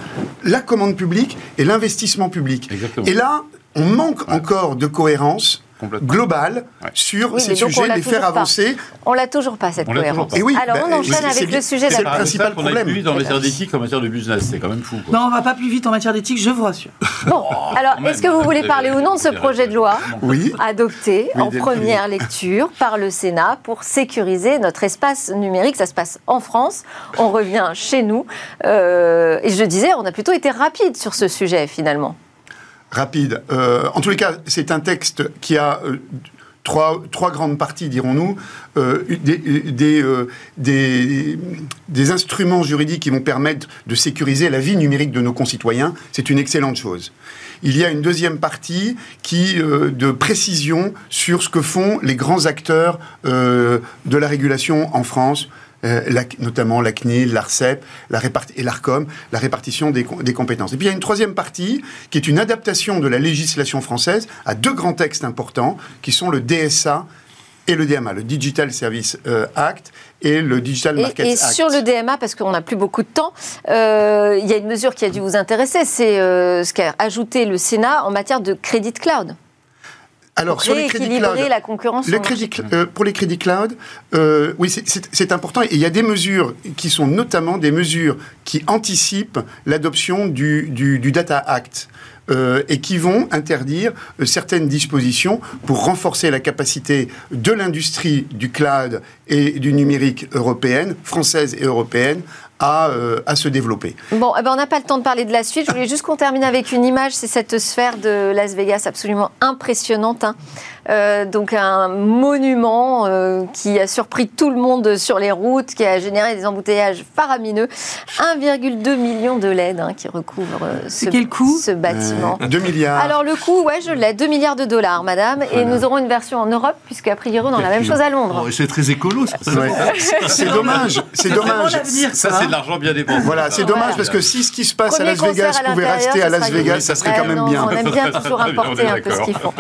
la commande publique et l'investissement public. Exactement. Et là, on manque encore de cohérence. Globale Ouais. sur Oui, ces on sujets, les faire avancer. On l'a toujours pas, cette On cohérence. pas. Et oui, Alors, bah, on enchaîne avec le sujet c'est de le la principal qu'on aille problème. plus vite en matière d'éthique qu'en matière de business. C'est quand même fou. quoi. Non, on va pas plus vite en matière d'éthique, je vous rassure. Bon, alors, quand même, est-ce que vous voulez c'est- parler ou non de ce projet de loi Oui. adopté Oui, en première lecture par le Sénat pour sécuriser notre espace numérique? Ça se passe en France, on revient chez nous. Euh, et je disais, on a plutôt été rapide sur ce sujet finalement. Rapide. Euh, en tous les cas, c'est un texte qui a euh, trois, trois grandes parties, dirons-nous, euh, des, des, des, des instruments juridiques qui vont permettre de sécuriser la vie numérique de nos concitoyens. C'est une excellente chose. Il y a une deuxième partie qui de précision sur ce que font les grands acteurs de la régulation en France euh, la- notamment la CNIL, l'ARCEP la et l'ARCOM, la répartition des, com- des compétences. Et puis il y a une troisième partie qui est une adaptation de la législation française à deux grands textes importants qui sont le DSA et le DMA, le Digital Service euh, Act et le Digital Et, Markets et Act. sur le DMA, parce qu'on n'a plus beaucoup de temps, euh, il y a une mesure qui a dû vous intéresser, c'est euh, ce qu'a ajouté le Sénat en matière de crédit cloud. Alors sur les crédits cloud, la concurrence. Le sur le crédit, marché. cl- euh, pour les crédits cloud, euh, oui, c'est- c'est c'est important. Et il y a des mesures qui sont notamment des mesures qui anticipent l'adoption du, du- du Data Act. euh, et qui vont interdire euh, certaines dispositions pour renforcer la capacité de l'industrie du cloud et du numérique européenne, française et européenne, à, euh, à se développer. Bon, eh ben, on n'a pas le temps de parler de la suite. Je voulais juste qu'on termine avec une image. C'est cette sphère de Las Vegas absolument impressionnante. hein. Euh, donc un monument euh, qui a surpris tout le monde sur les routes, qui a généré des embouteillages faramineux. 1,2 million de LED hein, qui recouvre euh, ce, C'est quel coût? ce bâtiment. Euh, 2 milliards. Alors le coût, ouais, je l'ai, 2 milliards de dollars, madame. Et nous aurons une version en Europe, puisque a priori on a la même chose à Londres. Oh, c'est très écolo, c'est Ouais. C'est dommage, c'est dommage. l'avenir, Ça, ça. c'est de l'argent bien dépensé. Voilà, c'est dommage parce que si ce qui se passe Premier à Las Vegas à pouvait rester à ça Las Vegas, ça serait quand même bien. On aime bien toujours importer un peu ce qu'ils font.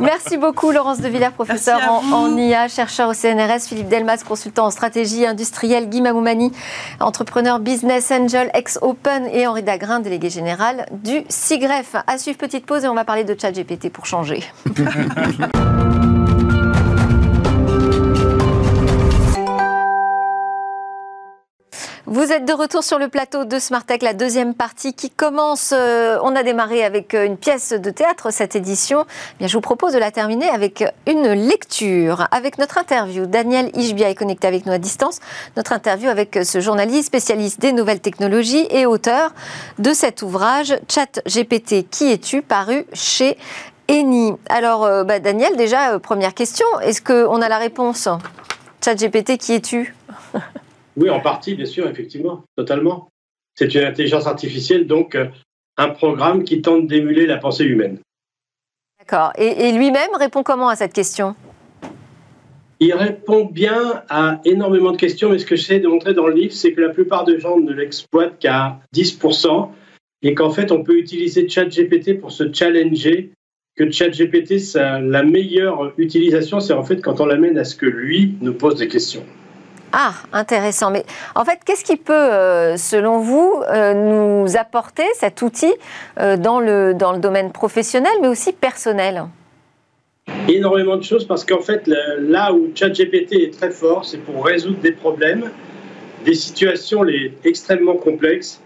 Merci beaucoup Laurence de Villers, professeur Merci en, IA, chercheur au CNRS, Philippe Delmas, consultant en stratégie industrielle, Guy Mamoumani, entrepreneur business angel ex-open et Henri Dagrin, délégué général du SIGREF. À suivre petite pause et on va parler de chat GPT pour changer. Vous êtes de retour sur le plateau de Smartech, la deuxième partie qui commence. Euh, on a démarré avec euh, une pièce de théâtre cette édition. Eh je vous propose de la terminer avec une lecture, avec notre interview. Daniel Ishbia est connecté avec nous à distance. Notre interview avec ce journaliste spécialiste des nouvelles technologies et auteur de cet ouvrage Chat GPT, qui es-tu, paru chez Eni. Alors, euh, bah, Daniel, déjà, première question. Est-ce qu'on a la réponse? Chat GPT, qui es-tu? oui, en partie, bien sûr, effectivement, totalement. C'est une intelligence artificielle, donc euh, un programme qui tente d'émuler la pensée humaine. D'accord. Et, lui-même répond comment à cette question? Il répond bien à énormément de questions, mais ce que j'essaie de montrer dans le livre, c'est que la plupart des gens ne l'exploitent qu'à 10%, et qu'en fait, on peut utiliser ChatGPT pour se challenger, que ChatGPT, la meilleure utilisation, c'est en fait quand on l'amène à ce que lui nous pose des questions. Ah, intéressant. Mais en fait, qu'est-ce qui peut, euh, selon vous, euh, nous apporter cet outil euh, dans, le, dans le domaine professionnel, mais aussi personnel? Énormément de choses, parce qu'en fait, là où ChatGPT est très fort, c'est pour résoudre des problèmes, des situations les, extrêmement complexes.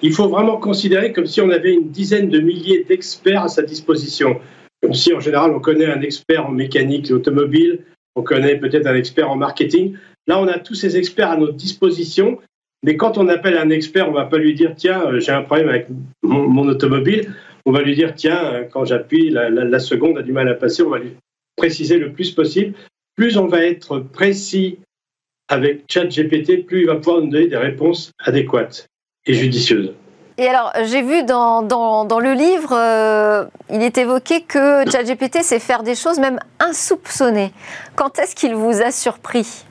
Il faut vraiment considérer comme si on avait une dizaine de milliers d'experts à sa disposition. Comme si, en général, on connaît un expert en mécanique automobile, on connaît peut-être un expert en marketing. Là, on a tous ces experts à notre disposition, mais quand on appelle un expert, on ne va pas lui dire tiens, euh, j'ai un problème avec mon, automobile. On va lui dire tiens, euh, quand j'appuie, la, seconde a du mal à passer. On va lui préciser le plus possible. Plus on va être précis avec ChatGPT, plus il va pouvoir nous donner des réponses adéquates et judicieuses. Et alors, j'ai vu dans, le livre, euh, il est évoqué que ChatGPT sait faire des choses même insoupçonnées. Quand est-ce qu'il vous a surpris?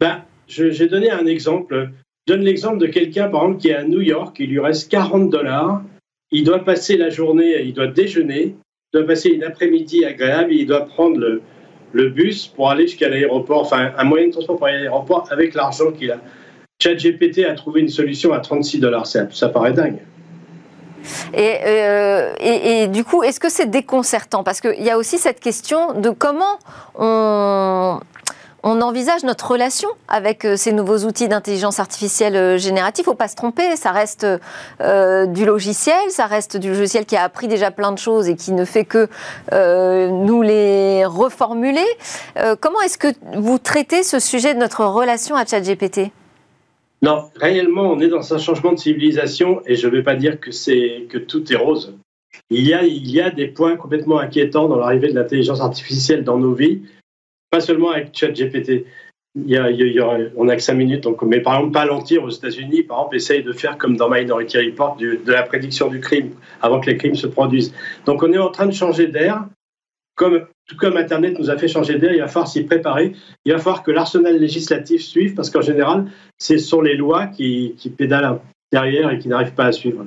Ben, J'ai donné un exemple. Donne l'exemple de quelqu'un, par exemple, qui est à New York, il lui reste 40 dollars, il doit passer la journée, il doit déjeuner, il doit passer une après-midi agréable, il doit prendre le, bus pour aller jusqu'à l'aéroport, enfin un moyen de transport pour aller à l'aéroport avec l'argent qu'il a. ChatGPT a trouvé une solution à 36 dollars, ça, paraît dingue. Euh, et, et, du coup, est-ce que c'est déconcertant? Parce qu'il y a aussi cette question de comment on, on envisage notre relation avec euh, ces nouveaux outils d'intelligence artificielle euh, générative. Faut pas se tromper, ça reste euh, du logiciel, ça reste du logiciel qui a appris déjà plein de choses et qui ne fait que nous les reformuler. comment est-ce que vous traitez ce sujet de notre relation à ChatGPT? Non, réellement, on est dans un changement de civilisation et je ne vais pas dire que, que tout est rose. Il y, a, il y a des points complètement inquiétants dans l'arrivée de l'intelligence artificielle dans nos vies pas seulement avec ChatGPT. Il y a, il on n'a que 5 minutes, donc, mais par exemple, Palantir aux États-Unis, par exemple, essaye de faire comme dans Minority Report de la prédiction du crime avant que les crimes se produisent. Donc on est en train de changer d'air, comme, tout comme Internet nous a fait changer d'air, il va falloir s'y préparer. Il va falloir que l'arsenal législatif suive, parce qu'en général, ce sont les lois qui, qui pédalent derrière et qui n'arrivent pas à suivre.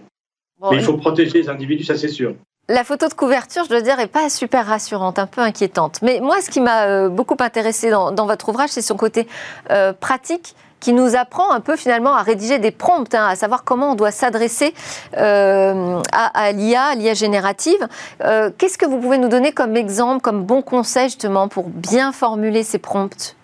mais il faut protéger les individus, ça c'est sûr. La photo de couverture, je dois dire, est pas super rassurante, un peu inquiétante. Mais moi, ce qui m'a euh, beaucoup intéressé dans, votre ouvrage, c'est son côté euh, pratique qui nous apprend un peu finalement à rédiger des prompts, hein, à savoir comment on doit s'adresser euh, à, l'IA, l'IA générative. Qu'est-ce que vous pouvez nous donner comme exemple, comme bon conseil justement pour bien formuler ces prompts?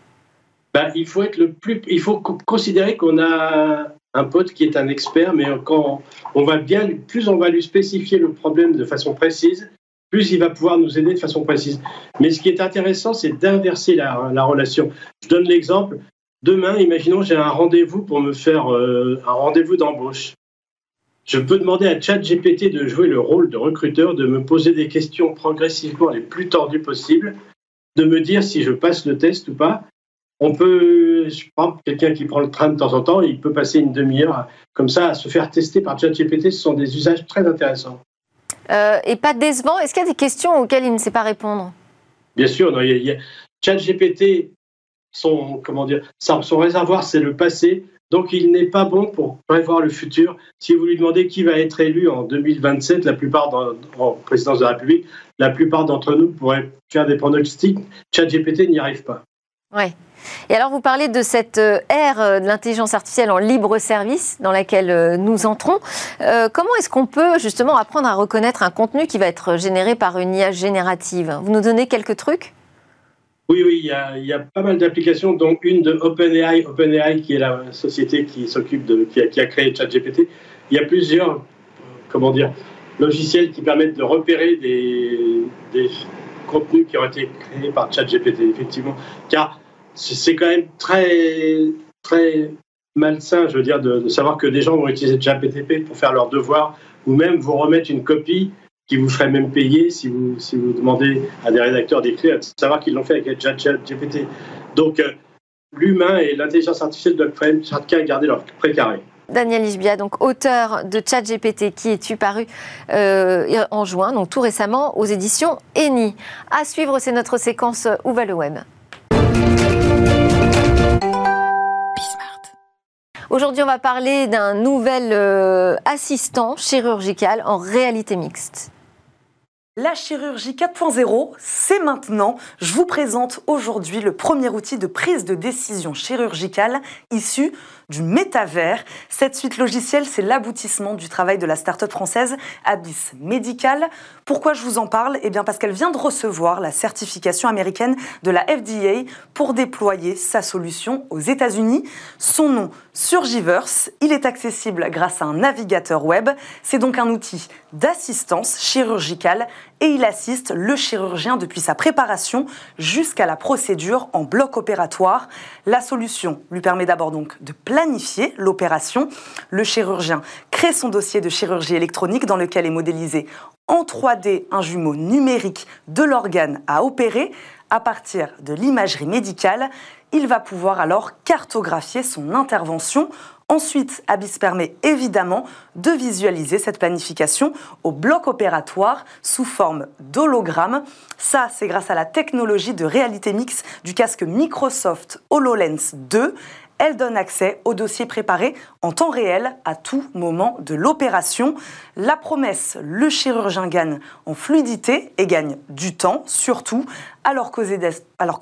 Ben, il faut être le plus, il faut considérer qu'on a un pote qui est un expert, mais quand on va bien, plus on va lui spécifier le problème de façon précise, plus il va pouvoir nous aider de façon précise. Mais ce qui est intéressant, c'est d'inverser la, relation. Je donne l'exemple. Demain, imaginons, j'ai un rendez-vous pour me faire euh, un rendez-vous d'embauche. Je peux demander à ChatGPT de jouer le rôle de recruteur, de me poser des questions progressivement les plus tordues possibles, de me dire si je passe le test ou pas, on peut, je pense, quelqu'un qui prend le train de temps en temps, il peut passer une demi-heure comme ça à se faire tester par ChatGPT. Ce sont des usages très intéressants. Euh, et pas décevant. Est-ce qu'il y a des questions auxquelles il ne sait pas répondre? Bien sûr. Non, ChatGPT, son, comment dire, son réservoir, c'est le passé. Donc, il n'est pas bon pour prévoir le futur. Si vous lui demandez qui va être élu en 2027, la plupart en présidence de la République, la plupart d'entre nous pourraient faire des pronostics. ChatGPT n'y arrive pas. Oui. Et alors, vous parlez de cette euh, ère euh, de l'intelligence artificielle en libre service dans laquelle euh, nous entrons. comment est-ce qu'on peut justement apprendre à reconnaître un contenu qui va être généré par une IA générative? Vous nous donnez quelques trucs? Oui, oui, il y, a, pas mal d'applications, dont une de OpenAI, OpenAI qui est la société qui s'occupe de, qui a, créé ChatGPT. Il y a plusieurs, comment dire, logiciels qui permettent de repérer des, des contenus qui ont été créés par ChatGPT, effectivement. Car c'est quand même très, très malsain, je veux dire, de, savoir que des gens vont utiliser ChatGPT pour faire leurs devoirs ou même vous remettre une copie qui vous ferait même payer si vous, si vous demandez à des rédacteurs d'écrire, de savoir qu'ils l'ont fait avec ChatGPT. Donc, euh, l'humain et l'intelligence artificielle doivent quand même chacun garder leur précaré. Daniel Isbia, donc auteur de ChatGPT, qui est paru euh, en juin, donc tout récemment, aux éditions Eni. À suivre, c'est notre séquence Où va le web? Aujourd'hui, on va parler d'un nouvel euh, assistant chirurgical en réalité mixte. La chirurgie 4.0, c'est maintenant. Je vous présente aujourd'hui le premier outil de prise de décision chirurgicale issu du métavers. Cette suite logicielle, c'est l'aboutissement du travail de la start-up française Abyss Medical. Pourquoi je vous en parle? Eh bien parce qu'elle vient de recevoir la certification américaine de la FDA pour déployer sa solution aux États-Unis. Son nom, Surgiverse, il est accessible grâce à un navigateur web. C'est donc un outil d'assistance chirurgicale et il assiste le chirurgien depuis sa préparation jusqu'à la procédure en bloc opératoire. La solution lui permet d'abord donc de planifier l'opération. Le chirurgien crée son dossier de chirurgie électronique dans lequel est modélisé en 3D un jumeau numérique de l'organe à opérer. À partir de l'imagerie médicale, il va pouvoir alors cartographier son intervention Ensuite, Abyss permet évidemment de visualiser cette planification au bloc opératoire sous forme d'hologramme. Ça, c'est grâce à la technologie de réalité mixte du casque Microsoft HoloLens 2. Elle donne accès au dossier préparé en temps réel à tout moment de l'opération. La promesse, le chirurgien gagne en fluidité et gagne du temps, surtout, alors qu'aux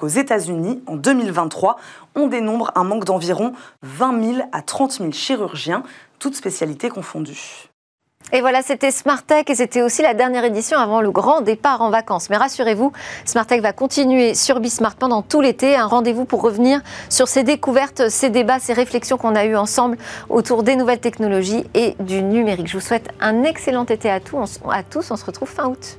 États-Unis, en 2023, on dénombre un manque d'environ 20 000 à 30 000 chirurgiens, toutes spécialités confondues. Et voilà, c'était Smartech et c'était aussi la dernière édition avant le grand départ en vacances. Mais rassurez-vous, Smartech va continuer sur Bismart pendant tout l'été. Un rendez-vous pour revenir sur ces découvertes, ces débats, ces réflexions qu'on a eues ensemble autour des nouvelles technologies et du numérique. Je vous souhaite un excellent été à tous. À tous. On se retrouve fin août.